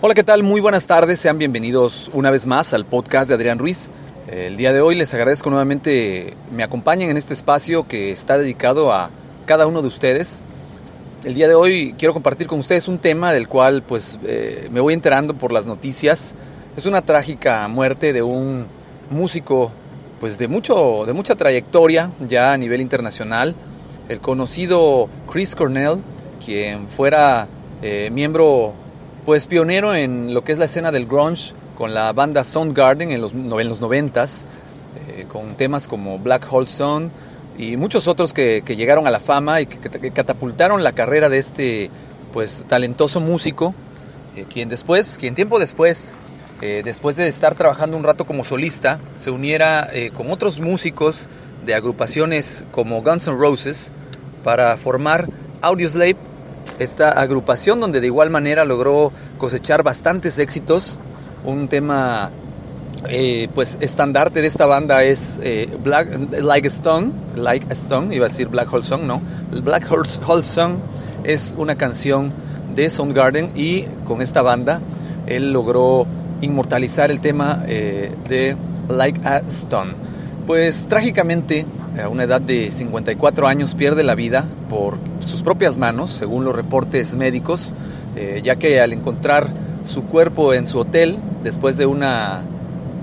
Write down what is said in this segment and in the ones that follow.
Hola, ¿qué tal? Muy buenas tardes. Sean bienvenidos una vez más al podcast de Adrián Ruiz. El día de hoy les agradezco nuevamente me acompañen en este espacio que está dedicado a cada uno de ustedes. El día de hoy quiero compartir con ustedes un tema del cual pues eh, me voy enterando por las noticias. Es una trágica muerte de un músico pues de mucho de mucha trayectoria ya a nivel internacional, el conocido Chris Cornell, quien fuera eh, miembro pues pionero en lo que es la escena del grunge con la banda Soundgarden en los, en los 90 eh, con temas como Black Hole Sun y muchos otros que, que llegaron a la fama y que, catapultaron la carrera de este pues talentoso músico, eh, quien después, quien tiempo después, eh, después de estar trabajando un rato como solista, se uniera con otros músicos de agrupaciones como Guns N' Roses para formar Audioslave esta agrupación donde de igual manera logró cosechar bastantes éxitos. Un tema eh, pues estandarte de esta banda es eh, Black, Like Stone, Like a Stone, iba a decir Black Hole Song, no. Black Hole Song es una canción de Soundgarden y con esta banda él logró inmortalizar el tema eh, de Like a Stone. Pues trágicamente, a una edad de 54 años, pierde la vida por sus propias manos, según los reportes médicos, eh, ya que al encontrar su cuerpo en su hotel, después de una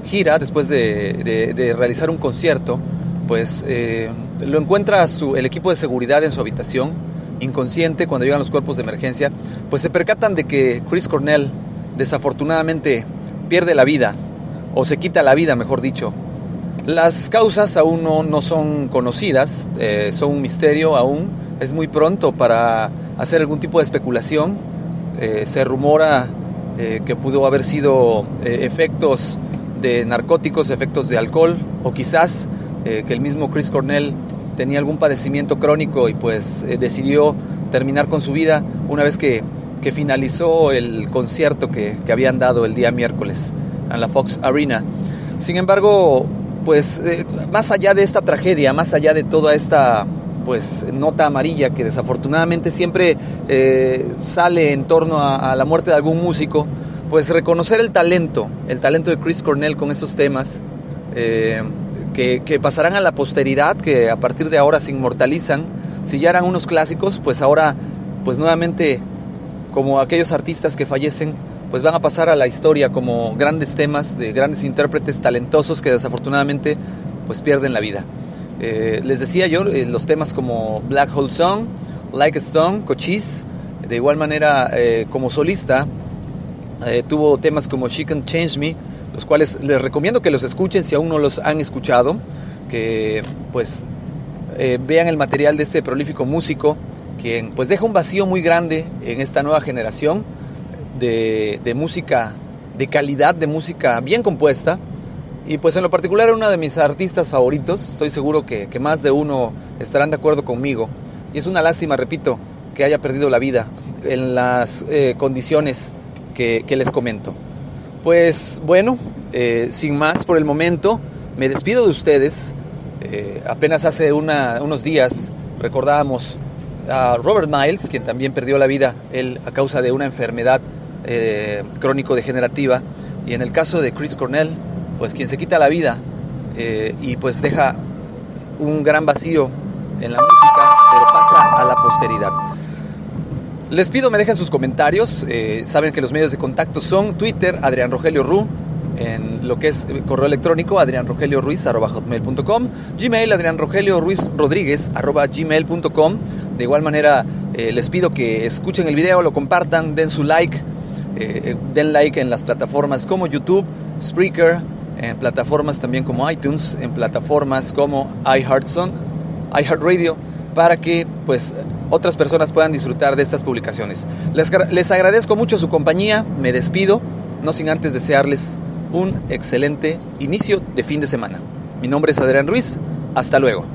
gira, después de, de, de realizar un concierto, pues eh, lo encuentra su, el equipo de seguridad en su habitación, inconsciente cuando llegan los cuerpos de emergencia, pues se percatan de que Chris Cornell desafortunadamente pierde la vida, o se quita la vida, mejor dicho, las causas aún no, no son conocidas, eh, son un misterio aún, es muy pronto para hacer algún tipo de especulación. Eh, se rumora eh, que pudo haber sido eh, efectos de narcóticos, efectos de alcohol, o quizás que el mismo Chris Cornell tenía algún padecimiento crónico y pues decidió terminar con su vida una vez que, que finalizó el concierto que, que habían dado el día miércoles en la Fox Arena. Sin embargo, pues eh, más allá de esta tragedia, más allá de toda esta pues nota amarilla que desafortunadamente siempre eh, sale en torno a, la muerte de algún músico, pues reconocer el talento, el talento de Chris Cornell con estos temas eh, que, que, pasarán a la posteridad, que a partir de ahora se inmortalizan. Si ya eran unos clásicos, pues ahora, pues nuevamente, como aquellos artistas que fallecen, pues van a pasar a la historia como grandes temas de grandes intérpretes talentosos que desafortunadamente pues pierden la vida. Eh, les decía yo, eh, los temas como Black Hole Song, Like a Stone, Cochise, de igual manera eh, como solista, tuvo temas como She Can Change Me, los cuales les recomiendo que los escuchen si aún no los han escuchado, que pues vean el material de este prolífico músico, quien pues deja un vacío muy grande en esta nueva generación de, música de calidad, de música bien compuesta. Y pues en lo particular uno de mis artistas favoritos, estoy seguro que, que, más de uno estarán de acuerdo conmigo. Y es una lástima, repito, que haya perdido la vida en las eh, condiciones que, les comento. Pues bueno, eh, sin más por el momento, me despido de ustedes. Eh, apenas hace unos días recordábamos a Robert Miles, quien también perdió la vida él, a causa de una enfermedad eh, crónico-degenerativa. Y en el caso de Chris Cornell, pues quien se quita la vida y pues deja un gran vacío en la música, pero pasa a la posteridad. Les pido me dejen sus comentarios. Eh, saben que los medios de contacto son Twitter, Adrián Rogelio Ru, en lo que es correo electrónico, adrianrogelioruiz.com, Gmail, Adrián Rogelio Ruiz Rodríguez, gmail.com. De igual manera, eh, les pido que escuchen el video, lo compartan, den su like, eh, den like en las plataformas como YouTube, Spreaker, en plataformas también como iTunes, en plataformas como iHeartSong, iHeartRadio, para que pues otras personas puedan disfrutar de estas publicaciones. Les, les agradezco mucho su compañía, me despido, no sin antes desearles un excelente inicio de fin de semana. Mi nombre es Adrián Ruiz, hasta luego.